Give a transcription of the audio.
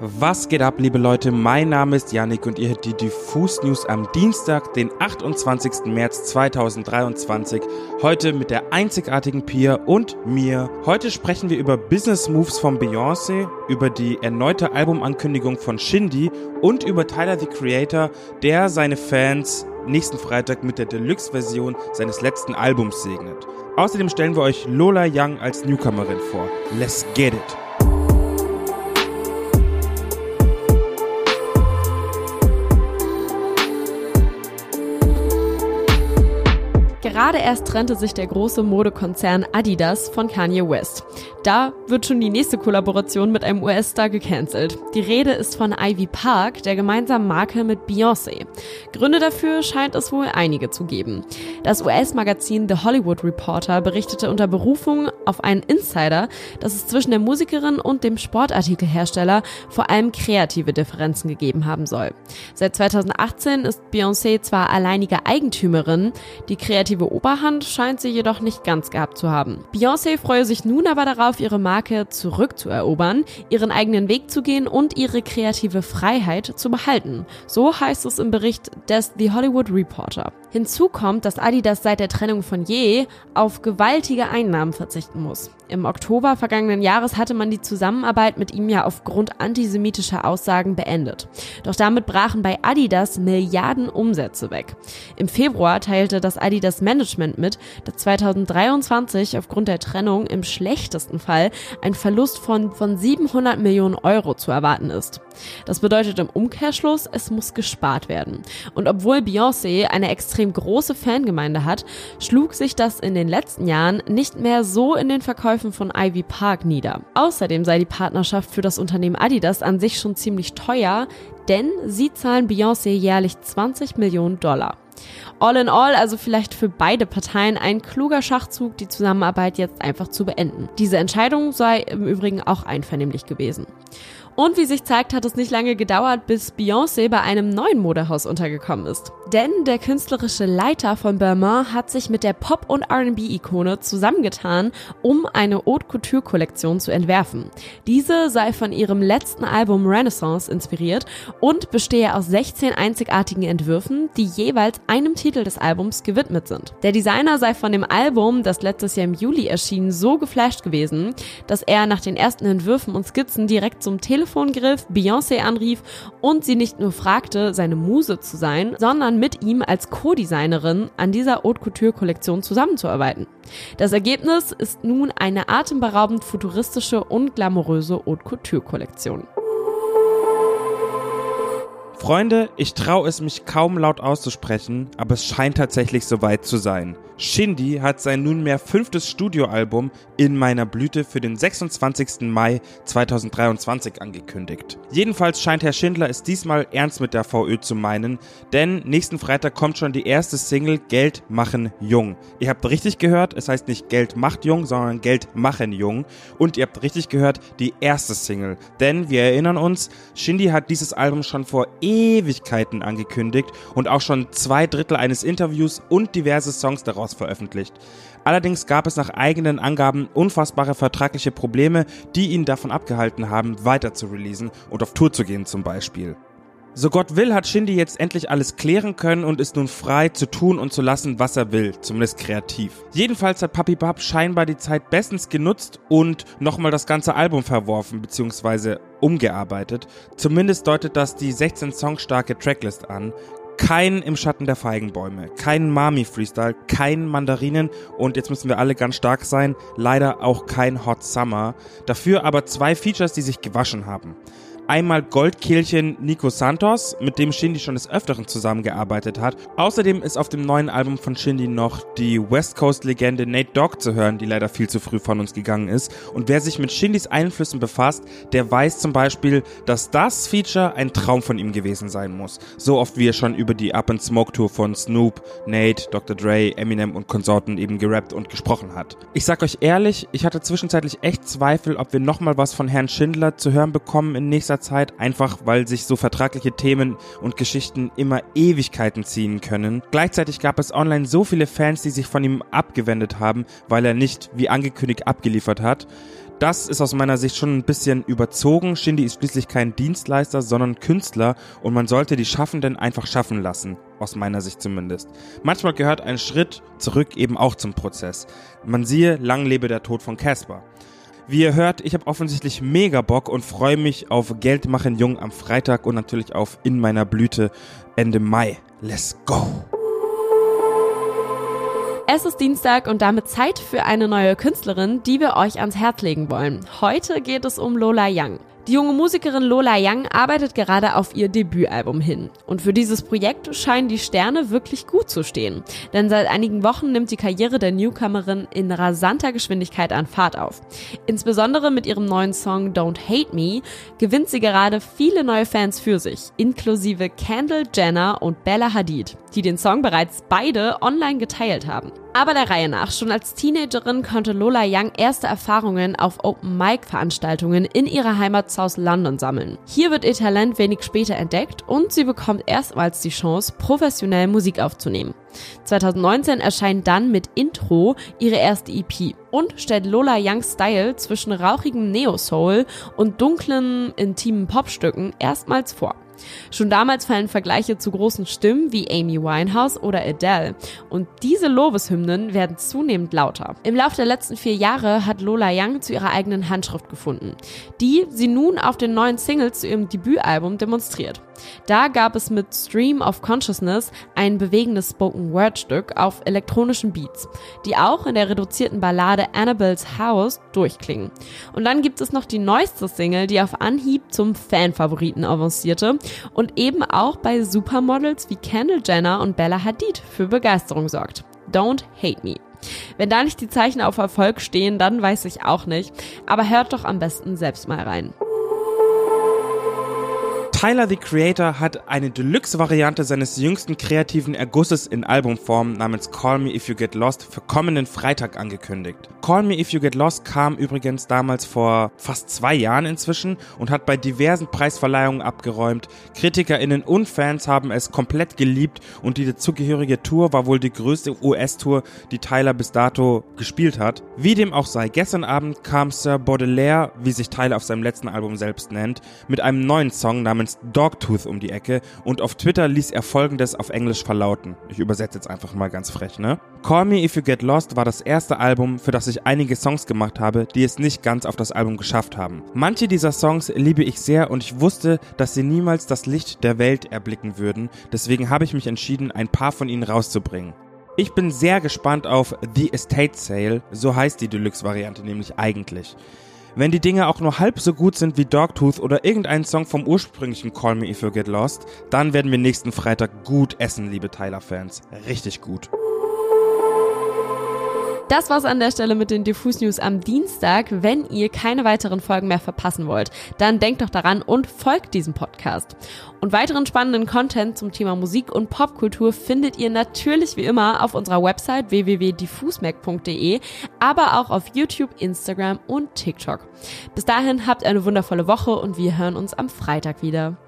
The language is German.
Was geht ab, liebe Leute? Mein Name ist Yannick und ihr hört die Diffus News am Dienstag, den 28. März 2023. Heute mit der einzigartigen Pia und mir. Heute sprechen wir über Business Moves von Beyoncé, über die erneute Albumankündigung von Shindy und über Tyler the Creator, der seine Fans nächsten Freitag mit der Deluxe-Version seines letzten Albums segnet. Außerdem stellen wir euch Lola Young als Newcomerin vor. Let's get it! Gerade erst trennte sich der große Modekonzern Adidas von Kanye West. Da wird schon die nächste Kollaboration mit einem US-Star gecancelt. Die Rede ist von Ivy Park, der gemeinsamen Marke mit Beyoncé. Gründe dafür scheint es wohl einige zu geben. Das US-Magazin The Hollywood Reporter berichtete unter Berufung auf einen Insider, dass es zwischen der Musikerin und dem Sportartikelhersteller vor allem kreative Differenzen gegeben haben soll. Seit 2018 ist Beyoncé zwar alleinige Eigentümerin, die kreative Oberhand scheint sie jedoch nicht ganz gehabt zu haben. Beyoncé freue sich nun aber darauf, ihre Marke zurückzuerobern, ihren eigenen Weg zu gehen und ihre kreative Freiheit zu behalten. So heißt es im Bericht des The Hollywood Reporter. Hinzu kommt, dass Adidas seit der Trennung von Ye auf gewaltige Einnahmen verzichten muss. Im Oktober vergangenen Jahres hatte man die Zusammenarbeit mit ihm ja aufgrund antisemitischer Aussagen beendet. Doch damit brachen bei Adidas Milliarden Umsätze weg. Im Februar teilte das Adidas Management mit, dass 2023 aufgrund der Trennung im schlechtesten Fall ein Verlust von, von 700 Millionen Euro zu erwarten ist. Das bedeutet im Umkehrschluss, es muss gespart werden. Und obwohl Beyoncé eine extrem große Fangemeinde hat, schlug sich das in den letzten Jahren nicht mehr so in den Verkäufen von Ivy Park nieder. Außerdem sei die Partnerschaft für das Unternehmen Adidas an sich schon ziemlich teuer, denn sie zahlen Beyoncé jährlich 20 Millionen Dollar. All in all, also vielleicht für beide Parteien ein kluger Schachzug, die Zusammenarbeit jetzt einfach zu beenden. Diese Entscheidung sei im Übrigen auch einvernehmlich gewesen. Und wie sich zeigt, hat es nicht lange gedauert, bis Beyoncé bei einem neuen Modehaus untergekommen ist. Denn der künstlerische Leiter von Balmain hat sich mit der Pop- und R&B-Ikone zusammengetan, um eine Haute Couture-Kollektion zu entwerfen. Diese sei von ihrem letzten Album Renaissance inspiriert und bestehe aus 16 einzigartigen Entwürfen, die jeweils einem Titel des Albums gewidmet sind. Der Designer sei von dem Album, das letztes Jahr im Juli erschien, so geflasht gewesen, dass er nach den ersten Entwürfen und Skizzen direkt zum Telefon griff, Beyoncé anrief und sie nicht nur fragte, seine Muse zu sein, sondern mit ihm als Co-Designerin an dieser Haute Couture Kollektion zusammenzuarbeiten. Das Ergebnis ist nun eine atemberaubend futuristische und glamouröse Haute Couture Kollektion. Freunde, ich traue es mich kaum laut auszusprechen, aber es scheint tatsächlich soweit zu sein. Shindy hat sein nunmehr fünftes Studioalbum In meiner Blüte für den 26. Mai 2023 angekündigt. Jedenfalls scheint Herr Schindler es diesmal ernst mit der VÖ zu meinen, denn nächsten Freitag kommt schon die erste Single Geld machen jung. Ihr habt richtig gehört, es heißt nicht Geld macht jung, sondern Geld machen jung. Und ihr habt richtig gehört, die erste Single. Denn wir erinnern uns, Shindy hat dieses Album schon vor Ewigkeiten angekündigt und auch schon zwei Drittel eines Interviews und diverse Songs daraus veröffentlicht. Allerdings gab es nach eigenen Angaben unfassbare vertragliche Probleme, die ihn davon abgehalten haben, weiter zu releasen und auf Tour zu gehen zum Beispiel. So Gott will, hat Shindy jetzt endlich alles klären können und ist nun frei zu tun und zu lassen, was er will, zumindest kreativ. Jedenfalls hat Papi Bab scheinbar die Zeit bestens genutzt und nochmal das ganze Album verworfen bzw. umgearbeitet. Zumindest deutet das die 16 Song starke Tracklist an. Kein im Schatten der Feigenbäume, kein Mami Freestyle, kein Mandarinen und jetzt müssen wir alle ganz stark sein, leider auch kein Hot Summer. Dafür aber zwei Features, die sich gewaschen haben. Einmal Goldkehlchen Nico Santos, mit dem Shindy schon des Öfteren zusammengearbeitet hat. Außerdem ist auf dem neuen Album von Shindy noch die West Coast Legende Nate Dogg zu hören, die leider viel zu früh von uns gegangen ist. Und wer sich mit Shindys Einflüssen befasst, der weiß zum Beispiel, dass das Feature ein Traum von ihm gewesen sein muss. So oft wie er schon über die Up and Smoke Tour von Snoop, Nate, Dr. Dre, Eminem und Konsorten eben gerappt und gesprochen hat. Ich sag euch ehrlich, ich hatte zwischenzeitlich echt Zweifel, ob wir nochmal was von Herrn Schindler zu hören bekommen in nächster Zeit, einfach weil sich so vertragliche Themen und Geschichten immer Ewigkeiten ziehen können. Gleichzeitig gab es online so viele Fans, die sich von ihm abgewendet haben, weil er nicht wie angekündigt abgeliefert hat. Das ist aus meiner Sicht schon ein bisschen überzogen. Shindy ist schließlich kein Dienstleister, sondern Künstler und man sollte die Schaffenden einfach schaffen lassen. Aus meiner Sicht zumindest. Manchmal gehört ein Schritt zurück eben auch zum Prozess. Man siehe, lang lebe der Tod von Casper. Wie ihr hört, ich habe offensichtlich mega Bock und freue mich auf Geld machen Jung am Freitag und natürlich auf In meiner Blüte Ende Mai. Let's go! Es ist Dienstag und damit Zeit für eine neue Künstlerin, die wir euch ans Herz legen wollen. Heute geht es um Lola Young. Die junge Musikerin Lola Young arbeitet gerade auf ihr Debütalbum hin. Und für dieses Projekt scheinen die Sterne wirklich gut zu stehen. Denn seit einigen Wochen nimmt die Karriere der Newcomerin in rasanter Geschwindigkeit an Fahrt auf. Insbesondere mit ihrem neuen Song Don't Hate Me gewinnt sie gerade viele neue Fans für sich, inklusive Kendall Jenner und Bella Hadid, die den Song bereits beide online geteilt haben. Aber der Reihe nach, schon als Teenagerin konnte Lola Young erste Erfahrungen auf Open-Mic-Veranstaltungen in ihrer Heimat South London sammeln. Hier wird ihr Talent wenig später entdeckt und sie bekommt erstmals die Chance, professionell Musik aufzunehmen. 2019 erscheint dann mit Intro ihre erste EP und stellt Lola Youngs Style zwischen rauchigem Neo-Soul und dunklen, intimen Popstücken erstmals vor. Schon damals fallen Vergleiche zu großen Stimmen wie Amy Winehouse oder Adele. Und diese Lobeshymnen werden zunehmend lauter. Im Laufe der letzten vier Jahre hat Lola Young zu ihrer eigenen Handschrift gefunden, die sie nun auf den neuen Singles zu ihrem Debütalbum demonstriert. Da gab es mit Stream of Consciousness ein bewegendes Spoken-Word-Stück auf elektronischen Beats, die auch in der reduzierten Ballade Annabelle's House durchklingen. Und dann gibt es noch die neueste Single, die auf Anhieb zum Fanfavoriten avancierte und eben auch bei Supermodels wie Kendall Jenner und Bella Hadid für Begeisterung sorgt. Don't Hate Me. Wenn da nicht die Zeichen auf Erfolg stehen, dann weiß ich auch nicht. Aber hört doch am besten selbst mal rein. Tyler the Creator hat eine Deluxe-Variante seines jüngsten kreativen Ergusses in Albumform namens Call Me If You Get Lost für kommenden Freitag angekündigt. Call Me If You Get Lost kam übrigens damals vor fast zwei Jahren inzwischen und hat bei diversen Preisverleihungen abgeräumt. KritikerInnen und Fans haben es komplett geliebt und die dazugehörige Tour war wohl die größte US-Tour, die Tyler bis dato gespielt hat. Wie dem auch sei, gestern Abend kam Sir Baudelaire, wie sich Tyler auf seinem letzten Album selbst nennt, mit einem neuen Song namens namens Dogtooth um die Ecke und auf Twitter ließ er folgendes auf Englisch verlauten. Ich übersetze jetzt einfach mal ganz frech, ne? Call Me If You Get Lost war das erste Album, für das ich einige Songs gemacht habe, die es nicht ganz auf das Album geschafft haben. Manche dieser Songs liebe ich sehr und ich wusste, dass sie niemals das Licht der Welt erblicken würden, deswegen habe ich mich entschieden, ein paar von ihnen rauszubringen. Ich bin sehr gespannt auf The Estate Sale, so heißt die Deluxe-Variante nämlich eigentlich. Wenn die Dinge auch nur halb so gut sind wie Dogtooth oder irgendein Song vom ursprünglichen Call Me If You Get Lost, dann werden wir nächsten Freitag gut essen, liebe Tyler-Fans. Richtig gut. Das war's an der Stelle mit den Diffus News am Dienstag. Wenn ihr keine weiteren Folgen mehr verpassen wollt, dann denkt doch daran und folgt diesem Podcast. Und weiteren spannenden Content zum Thema Musik und Popkultur findet ihr natürlich wie immer auf unserer Website www.diffusmac.de, aber auch auf YouTube, Instagram und TikTok. Bis dahin habt eine wundervolle Woche und wir hören uns am Freitag wieder.